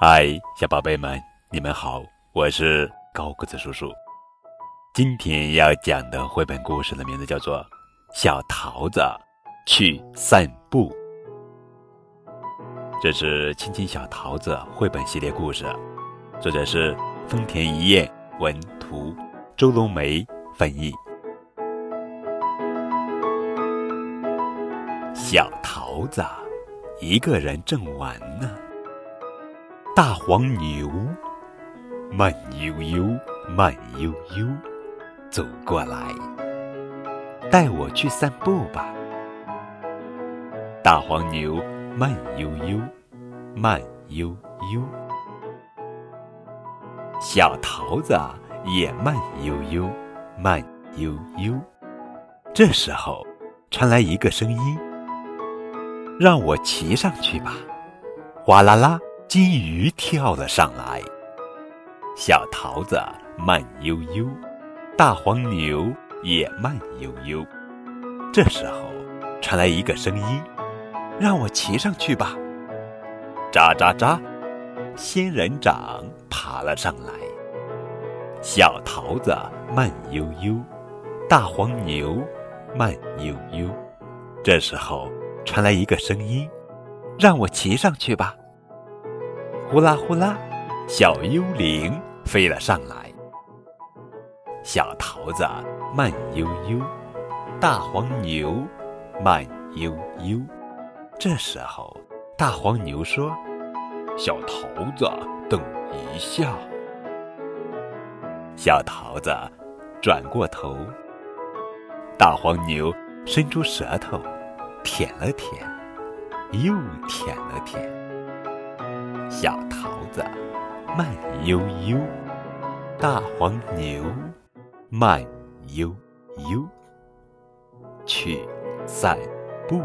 嗨，小宝贝们，你们好，我是高个子叔叔。今天要讲的绘本故事的名字叫做《小桃子去散步》，这是《亲亲小桃子》绘本系列故事，作者是丰田一彦文图，周龙梅翻译。小桃子一个人正玩呢。大黄牛慢悠悠、慢悠悠走过来，带我去散步吧。大黄牛慢悠悠、慢悠悠，小桃子也慢悠悠、慢悠悠。这时候，传来一个声音：“让我骑上去吧！”哗啦啦。金鱼跳了上来，小桃子慢悠悠，大黄牛也慢悠悠。这时候，传来一个声音：“让我骑上去吧！”喳喳喳，仙人掌爬了上来，小桃子慢悠悠，大黄牛慢悠悠。这时候，传来一个声音：“让我骑上去吧！”呼啦呼啦，小幽灵飞了上来。小桃子慢悠悠，大黄牛慢悠悠。这时候，大黄牛说：“小桃子，等一下。”小桃子转过头，大黄牛伸出舌头舔了舔，又舔了舔。小桃子慢悠悠，大黄牛慢悠悠，去散步。